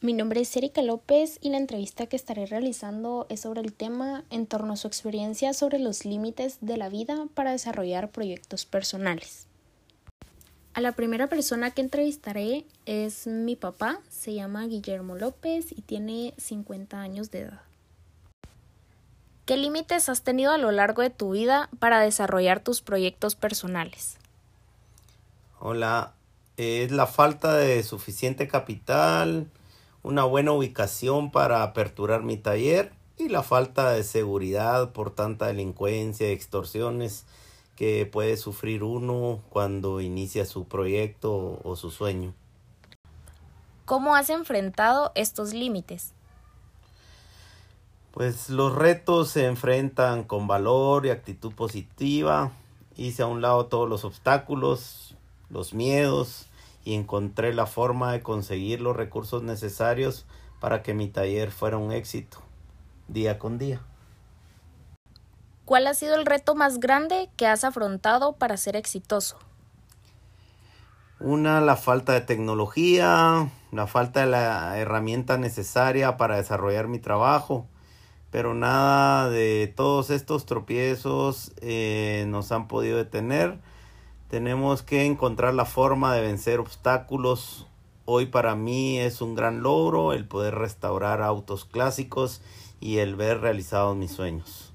Mi nombre es Erika López y la entrevista que estaré realizando es sobre el tema en torno a su experiencia sobre los límites de la vida para desarrollar proyectos personales. A la primera persona que entrevistaré es mi papá, se llama Guillermo López y tiene 50 años de edad. ¿Qué límites has tenido a lo largo de tu vida para desarrollar tus proyectos personales? Hola, es la falta de suficiente capital, una buena ubicación para aperturar mi taller y la falta de seguridad por tanta delincuencia y extorsiones que puede sufrir uno cuando inicia su proyecto o su sueño. ¿Cómo has enfrentado estos límites? Pues los retos se enfrentan con valor y actitud positiva. Hice a un lado todos los obstáculos, los miedos y encontré la forma de conseguir los recursos necesarios para que mi taller fuera un éxito día con día. ¿Cuál ha sido el reto más grande que has afrontado para ser exitoso? Una, la falta de tecnología, la falta de la herramienta necesaria para desarrollar mi trabajo, pero nada de todos estos tropiezos eh, nos han podido detener tenemos que encontrar la forma de vencer obstáculos. Hoy para mí es un gran logro el poder restaurar autos clásicos y el ver realizados mis sueños.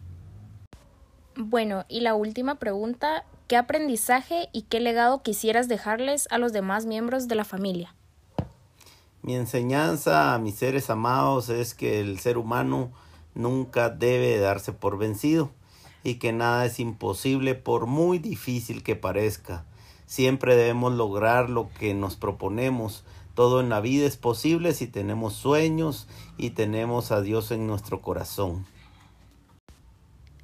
Bueno, y la última pregunta, ¿qué aprendizaje y qué legado quisieras dejarles a los demás miembros de la familia? Mi enseñanza a mis seres amados es que el ser humano nunca debe darse por vencido y que nada es imposible por muy difícil que parezca. Siempre debemos lograr lo que nos proponemos. Todo en la vida es posible si tenemos sueños y tenemos a Dios en nuestro corazón.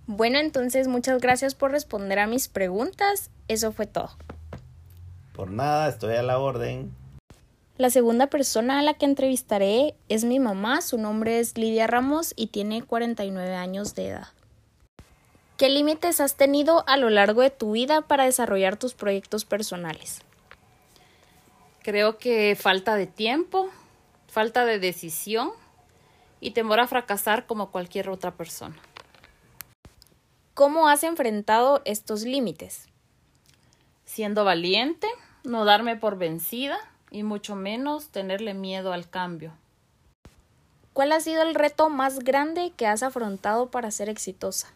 Bueno, entonces muchas gracias por responder a mis preguntas. Eso fue todo. Por nada, estoy a la orden. La segunda persona a la que entrevistaré es mi mamá. Su nombre es Lidia Ramos y tiene 49 años de edad. ¿Qué límites has tenido a lo largo de tu vida para desarrollar tus proyectos personales? Creo que falta de tiempo, falta de decisión y temor a fracasar como cualquier otra persona. ¿Cómo has enfrentado estos límites? Siendo valiente, no darme por vencida y mucho menos tenerle miedo al cambio. ¿Cuál ha sido el reto más grande que has afrontado para ser exitosa?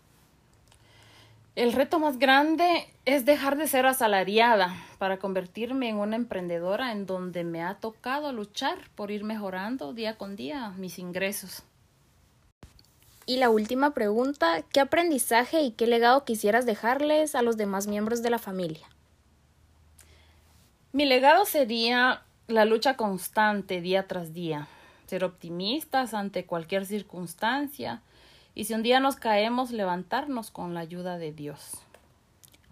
El reto más grande es dejar de ser asalariada para convertirme en una emprendedora en donde me ha tocado luchar por ir mejorando día con día mis ingresos. Y la última pregunta, ¿qué aprendizaje y qué legado quisieras dejarles a los demás miembros de la familia? Mi legado sería la lucha constante día tras día, ser optimistas ante cualquier circunstancia, y si un día nos caemos, levantarnos con la ayuda de Dios.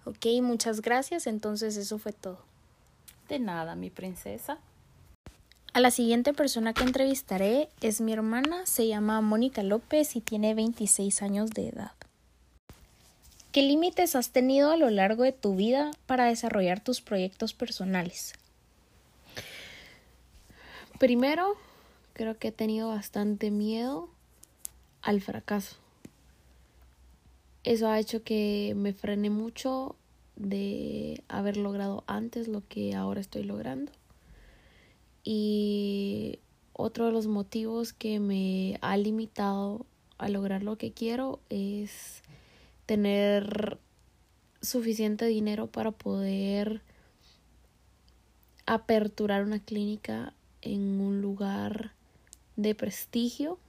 Ok, muchas gracias. Entonces eso fue todo. De nada, mi princesa. A la siguiente persona que entrevistaré es mi hermana, se llama Mónica López y tiene 26 años de edad. ¿Qué límites has tenido a lo largo de tu vida para desarrollar tus proyectos personales? Primero, creo que he tenido bastante miedo al fracaso. Eso ha hecho que me frene mucho de haber logrado antes lo que ahora estoy logrando. Y otro de los motivos que me ha limitado a lograr lo que quiero es tener suficiente dinero para poder aperturar una clínica en un lugar de prestigio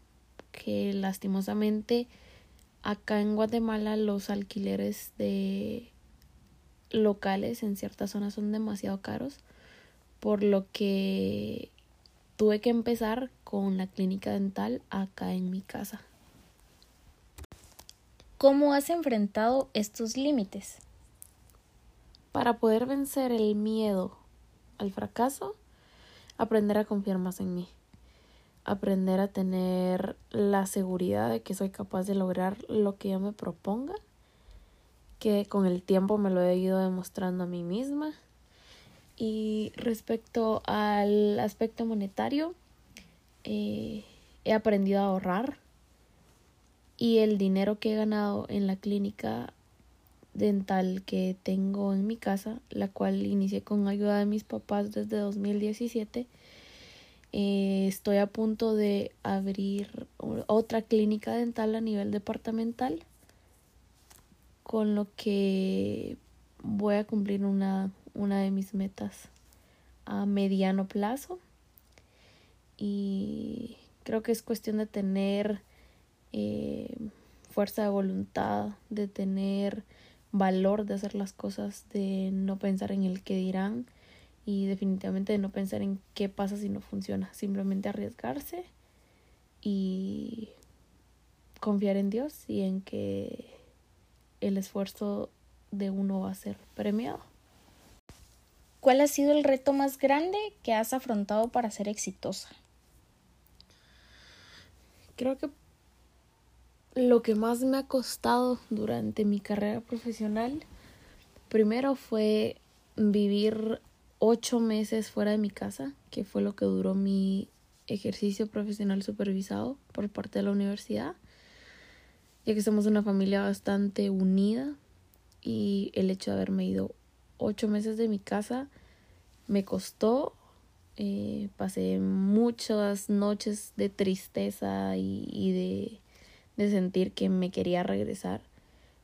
que lastimosamente acá en Guatemala los alquileres de locales en ciertas zonas son demasiado caros, por lo que tuve que empezar con la clínica dental acá en mi casa. ¿Cómo has enfrentado estos límites? Para poder vencer el miedo al fracaso, aprender a confiar más en mí aprender a tener la seguridad de que soy capaz de lograr lo que yo me proponga, que con el tiempo me lo he ido demostrando a mí misma. Y respecto al aspecto monetario, eh, he aprendido a ahorrar y el dinero que he ganado en la clínica dental que tengo en mi casa, la cual inicié con ayuda de mis papás desde 2017. Eh, estoy a punto de abrir otra clínica dental a nivel departamental, con lo que voy a cumplir una, una de mis metas a mediano plazo. Y creo que es cuestión de tener eh, fuerza de voluntad, de tener valor de hacer las cosas, de no pensar en el que dirán y definitivamente de no pensar en qué pasa si no funciona, simplemente arriesgarse y confiar en Dios y en que el esfuerzo de uno va a ser premiado. ¿Cuál ha sido el reto más grande que has afrontado para ser exitosa? Creo que lo que más me ha costado durante mi carrera profesional, primero fue vivir ocho meses fuera de mi casa, que fue lo que duró mi ejercicio profesional supervisado por parte de la universidad, ya que somos una familia bastante unida y el hecho de haberme ido ocho meses de mi casa me costó. Eh, pasé muchas noches de tristeza y de de sentir que me quería regresar,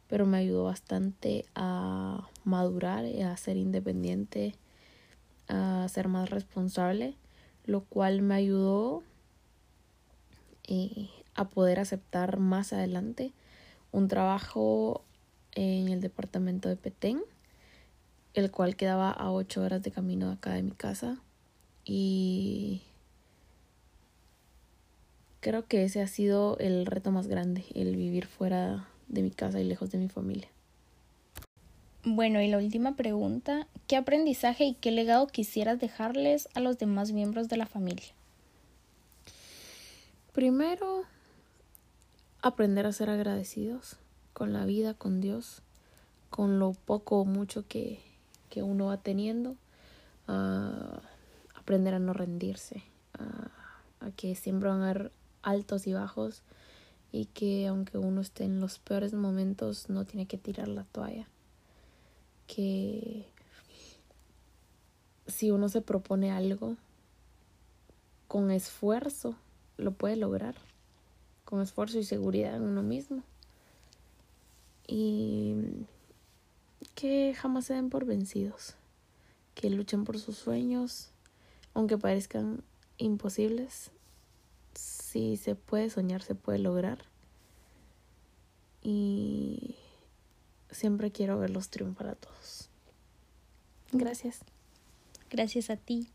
pero me ayudó bastante a madurar, a ser independiente, a ser más responsable, lo cual me ayudó eh, a poder aceptar más adelante un trabajo en el departamento de Petén, el cual quedaba a ocho horas de camino de acá de mi casa y creo que ese ha sido el reto más grande, el vivir fuera de mi casa y lejos de mi familia. Bueno, y la última pregunta, ¿qué aprendizaje y qué legado quisieras dejarles a los demás miembros de la familia? Primero, aprender a ser agradecidos con la vida, con Dios, con lo poco o mucho que, que uno va teniendo, aprender a no rendirse, a, a que siempre van a haber altos y bajos y que aunque uno esté en los peores momentos no tiene que tirar la toalla. Que si uno se propone algo con esfuerzo, lo puede lograr. Con esfuerzo y seguridad en uno mismo. Y que jamás se den por vencidos. Que luchen por sus sueños, aunque parezcan imposibles, si se puede soñar, se puede lograr. Y siempre quiero verlos triunfar a todos. Gracias. Gracias a ti.